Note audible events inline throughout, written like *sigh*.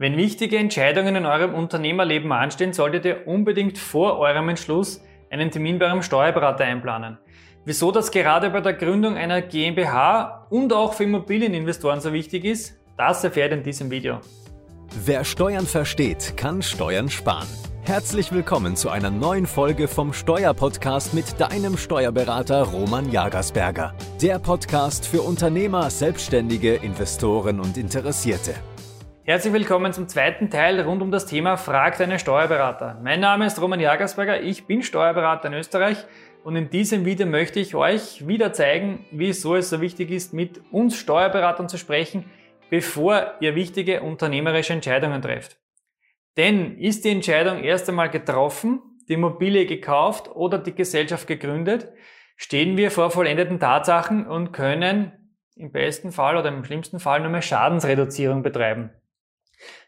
Wenn wichtige Entscheidungen in eurem Unternehmerleben anstehen, solltet ihr unbedingt vor eurem Entschluss einen Termin bei eurem Steuerberater einplanen. Wieso das gerade bei der Gründung einer GmbH und auch für Immobilieninvestoren so wichtig ist, das erfährt in diesem Video. Wer Steuern versteht, kann Steuern sparen. Herzlich willkommen zu einer neuen Folge vom Steuerpodcast mit deinem Steuerberater Roman Jagersberger. Der Podcast für Unternehmer, Selbstständige, Investoren und Interessierte. Herzlich willkommen zum zweiten Teil rund um das Thema Frag deinen Steuerberater. Mein Name ist Roman Jagersberger, ich bin Steuerberater in Österreich und in diesem Video möchte ich euch wieder zeigen, wieso es so wichtig ist, mit uns Steuerberatern zu sprechen, bevor ihr wichtige unternehmerische Entscheidungen trefft. Denn ist die Entscheidung erst einmal getroffen, die Immobilie gekauft oder die Gesellschaft gegründet, stehen wir vor vollendeten Tatsachen und können im besten Fall oder im schlimmsten Fall nur mehr Schadensreduzierung betreiben.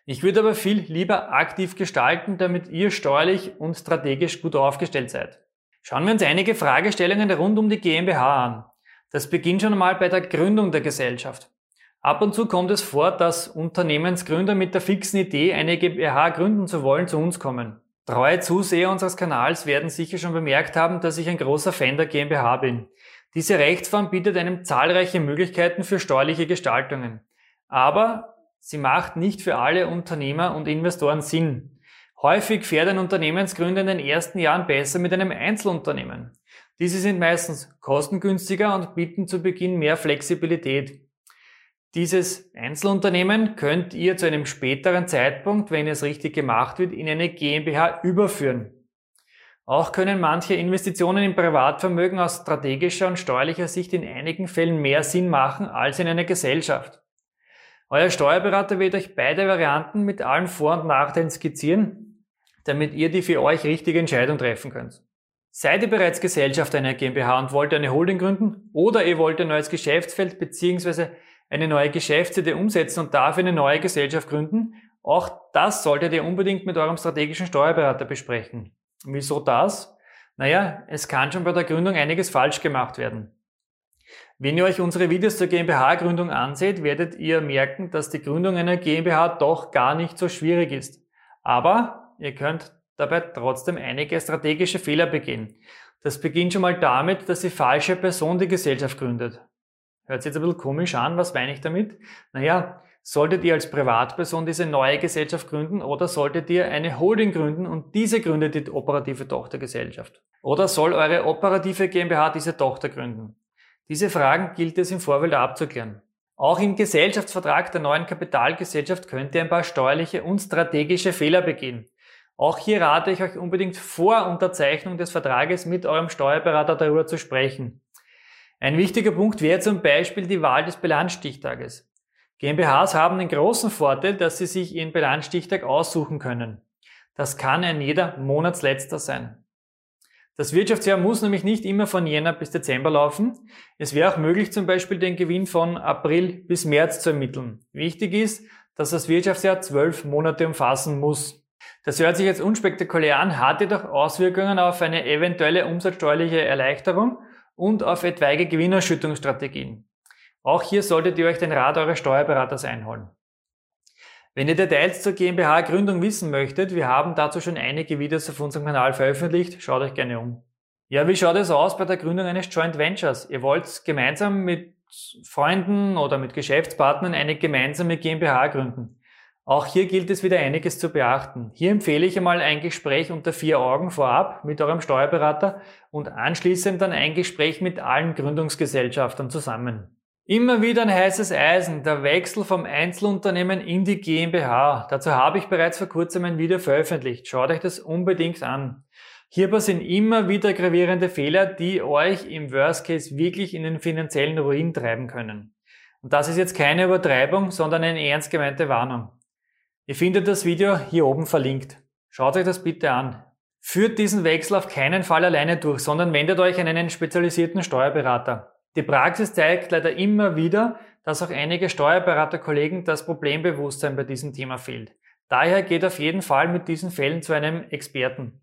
Ich würde aber viel lieber aktiv gestalten, damit ihr steuerlich und strategisch gut aufgestellt seid. Schauen wir uns einige Fragestellungen rund um die GmbH an. Das beginnt schon einmal bei der Gründung der Gesellschaft. Ab und zu kommt es vor, dass Unternehmensgründer mit der fixen Idee, eine GmbH gründen zu wollen, zu uns kommen. Treue Zuseher unseres Kanals werden sicher schon bemerkt haben, dass ich ein großer Fan der GmbH bin. Diese Rechtsform bietet einem zahlreiche Möglichkeiten für steuerliche Gestaltungen. Aber Sie macht nicht für alle Unternehmer und Investoren Sinn. Häufig fährt ein Unternehmensgründer in den ersten Jahren besser mit einem Einzelunternehmen. Diese sind meistens kostengünstiger und bieten zu Beginn mehr Flexibilität. Dieses Einzelunternehmen könnt ihr zu einem späteren Zeitpunkt, wenn es richtig gemacht wird, in eine GmbH überführen. Auch können manche Investitionen in Privatvermögen aus strategischer und steuerlicher Sicht in einigen Fällen mehr Sinn machen als in einer Gesellschaft. Euer Steuerberater wird euch beide Varianten mit allen Vor- und Nachteilen skizzieren, damit ihr die für euch richtige Entscheidung treffen könnt. Seid ihr bereits Gesellschaft einer GmbH und wollt eine Holding gründen oder ihr wollt ein neues Geschäftsfeld bzw. eine neue Geschäftsidee umsetzen und dafür eine neue Gesellschaft gründen, auch das solltet ihr unbedingt mit eurem strategischen Steuerberater besprechen. Wieso das? Naja, es kann schon bei der Gründung einiges falsch gemacht werden. Wenn ihr euch unsere Videos zur GmbH-Gründung anseht, werdet ihr merken, dass die Gründung einer GmbH doch gar nicht so schwierig ist. Aber ihr könnt dabei trotzdem einige strategische Fehler begehen. Das beginnt schon mal damit, dass die falsche Person die Gesellschaft gründet. Hört sich jetzt ein bisschen komisch an, was meine ich damit? Naja, solltet ihr als Privatperson diese neue Gesellschaft gründen oder solltet ihr eine Holding gründen und diese gründet die operative Tochtergesellschaft? Oder soll eure operative GmbH diese Tochter gründen? Diese Fragen gilt es im Vorfeld abzuklären. Auch im Gesellschaftsvertrag der neuen Kapitalgesellschaft könnt ihr ein paar steuerliche und strategische Fehler begehen. Auch hier rate ich euch unbedingt vor Unterzeichnung des Vertrages mit eurem Steuerberater darüber zu sprechen. Ein wichtiger Punkt wäre zum Beispiel die Wahl des Bilanzstichtages. GmbHs haben den großen Vorteil, dass sie sich ihren Bilanzstichtag aussuchen können. Das kann ein jeder Monatsletzter sein. Das Wirtschaftsjahr muss nämlich nicht immer von Jänner bis Dezember laufen. Es wäre auch möglich, zum Beispiel den Gewinn von April bis März zu ermitteln. Wichtig ist, dass das Wirtschaftsjahr zwölf Monate umfassen muss. Das hört sich jetzt unspektakulär an, hat jedoch Auswirkungen auf eine eventuelle umsatzsteuerliche Erleichterung und auf etwaige Gewinnerschüttungsstrategien. Auch hier solltet ihr euch den Rat eures Steuerberaters einholen. Wenn ihr Details zur GmbH-Gründung wissen möchtet, wir haben dazu schon einige Videos auf unserem Kanal veröffentlicht, schaut euch gerne um. Ja, wie schaut es aus bei der Gründung eines Joint Ventures? Ihr wollt gemeinsam mit Freunden oder mit Geschäftspartnern eine gemeinsame GmbH gründen. Auch hier gilt es wieder einiges zu beachten. Hier empfehle ich einmal ein Gespräch unter vier Augen vorab mit eurem Steuerberater und anschließend dann ein Gespräch mit allen Gründungsgesellschaftern zusammen. Immer wieder ein heißes Eisen, der Wechsel vom Einzelunternehmen in die GmbH. Dazu habe ich bereits vor kurzem ein Video veröffentlicht. Schaut euch das unbedingt an. Hier passieren immer wieder gravierende Fehler, die euch im Worst Case wirklich in den finanziellen Ruin treiben können. Und das ist jetzt keine Übertreibung, sondern eine ernst gemeinte Warnung. Ihr findet das Video hier oben verlinkt. Schaut euch das bitte an. Führt diesen Wechsel auf keinen Fall alleine durch, sondern wendet euch an einen spezialisierten Steuerberater. Die Praxis zeigt leider immer wieder, dass auch einige Steuerberaterkollegen das Problembewusstsein bei diesem Thema fehlt. Daher geht auf jeden Fall mit diesen Fällen zu einem Experten.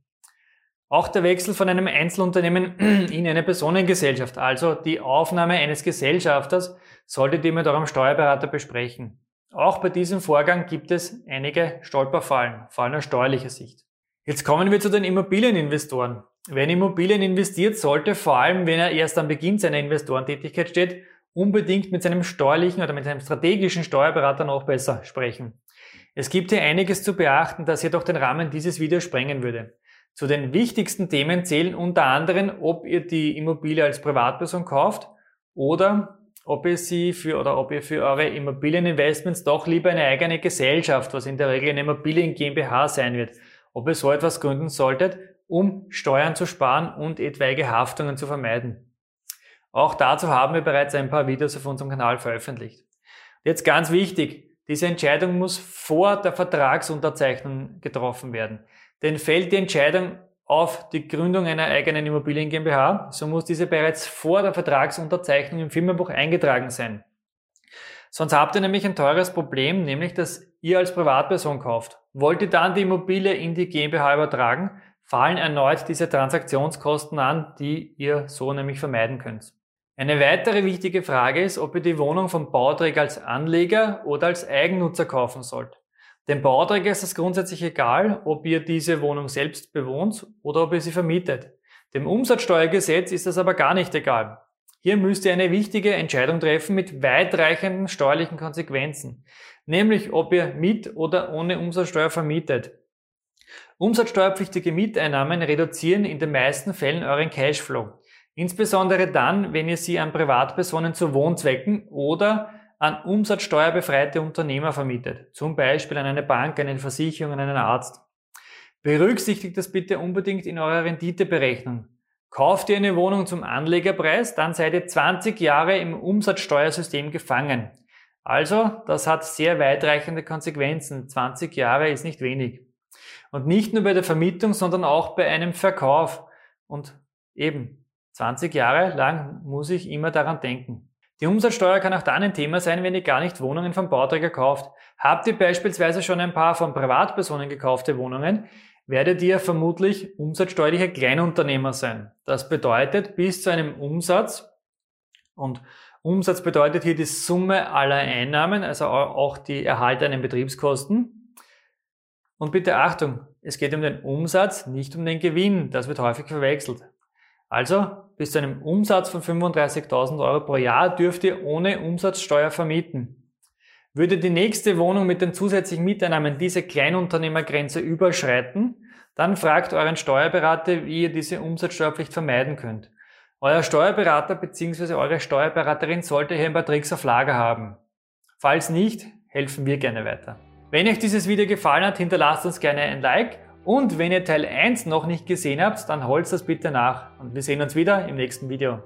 Auch der Wechsel von einem Einzelunternehmen *clears throat* in eine Personengesellschaft, also die Aufnahme eines Gesellschafters, solltet ihr mit eurem Steuerberater besprechen. Auch bei diesem Vorgang gibt es einige Stolperfallen, vor allem aus steuerlicher Sicht. Jetzt kommen wir zu den Immobilieninvestoren. Wer in Immobilien investiert, sollte vor allem, wenn er erst am Beginn seiner Investorentätigkeit steht, unbedingt mit seinem steuerlichen oder mit seinem strategischen Steuerberater noch besser sprechen. Es gibt hier einiges zu beachten, das jedoch den Rahmen dieses Videos sprengen würde. Zu den wichtigsten Themen zählen unter anderem, ob ihr die Immobilie als Privatperson kauft oder ob ihr sie für oder ob ihr für eure Immobilieninvestments doch lieber eine eigene Gesellschaft, was in der Regel eine Immobilien GmbH sein wird, ob ihr so etwas gründen solltet, um Steuern zu sparen und etwaige Haftungen zu vermeiden. Auch dazu haben wir bereits ein paar Videos auf unserem Kanal veröffentlicht. Jetzt ganz wichtig, diese Entscheidung muss vor der Vertragsunterzeichnung getroffen werden. Denn fällt die Entscheidung auf die Gründung einer eigenen Immobilien GmbH, so muss diese bereits vor der Vertragsunterzeichnung im Firmenbuch eingetragen sein. Sonst habt ihr nämlich ein teures Problem, nämlich dass ihr als Privatperson kauft. Wollt ihr dann die Immobilie in die GmbH übertragen, fallen erneut diese Transaktionskosten an, die ihr so nämlich vermeiden könnt. Eine weitere wichtige Frage ist, ob ihr die Wohnung vom Bauträger als Anleger oder als Eigennutzer kaufen sollt. Dem Bauträger ist es grundsätzlich egal, ob ihr diese Wohnung selbst bewohnt oder ob ihr sie vermietet. Dem Umsatzsteuergesetz ist das aber gar nicht egal. Hier müsst ihr eine wichtige Entscheidung treffen mit weitreichenden steuerlichen Konsequenzen, nämlich ob ihr mit oder ohne Umsatzsteuer vermietet. Umsatzsteuerpflichtige Mieteinnahmen reduzieren in den meisten Fällen euren Cashflow, insbesondere dann, wenn ihr sie an Privatpersonen zu Wohnzwecken oder an umsatzsteuerbefreite Unternehmer vermietet, zum Beispiel an eine Bank, eine Versicherung, an einen Arzt. Berücksichtigt das bitte unbedingt in eurer Renditeberechnung. Kauft ihr eine Wohnung zum Anlegerpreis, dann seid ihr 20 Jahre im Umsatzsteuersystem gefangen. Also, das hat sehr weitreichende Konsequenzen. 20 Jahre ist nicht wenig. Und nicht nur bei der Vermietung, sondern auch bei einem Verkauf. Und eben, 20 Jahre lang muss ich immer daran denken. Die Umsatzsteuer kann auch dann ein Thema sein, wenn ihr gar nicht Wohnungen vom Bauträger kauft. Habt ihr beispielsweise schon ein paar von Privatpersonen gekaufte Wohnungen, werdet ihr vermutlich umsatzsteuerlicher Kleinunternehmer sein. Das bedeutet, bis zu einem Umsatz, und Umsatz bedeutet hier die Summe aller Einnahmen, also auch die erhaltenen Betriebskosten. Und bitte Achtung, es geht um den Umsatz, nicht um den Gewinn. Das wird häufig verwechselt. Also bis zu einem Umsatz von 35.000 Euro pro Jahr dürft ihr ohne Umsatzsteuer vermieten. Würde die nächste Wohnung mit den zusätzlichen Mieteinnahmen diese Kleinunternehmergrenze überschreiten, dann fragt euren Steuerberater, wie ihr diese Umsatzsteuerpflicht vermeiden könnt. Euer Steuerberater bzw. eure Steuerberaterin sollte hier ein paar Tricks auf Lager haben. Falls nicht, helfen wir gerne weiter. Wenn euch dieses Video gefallen hat, hinterlasst uns gerne ein Like und wenn ihr Teil 1 noch nicht gesehen habt, dann holt das bitte nach und wir sehen uns wieder im nächsten Video.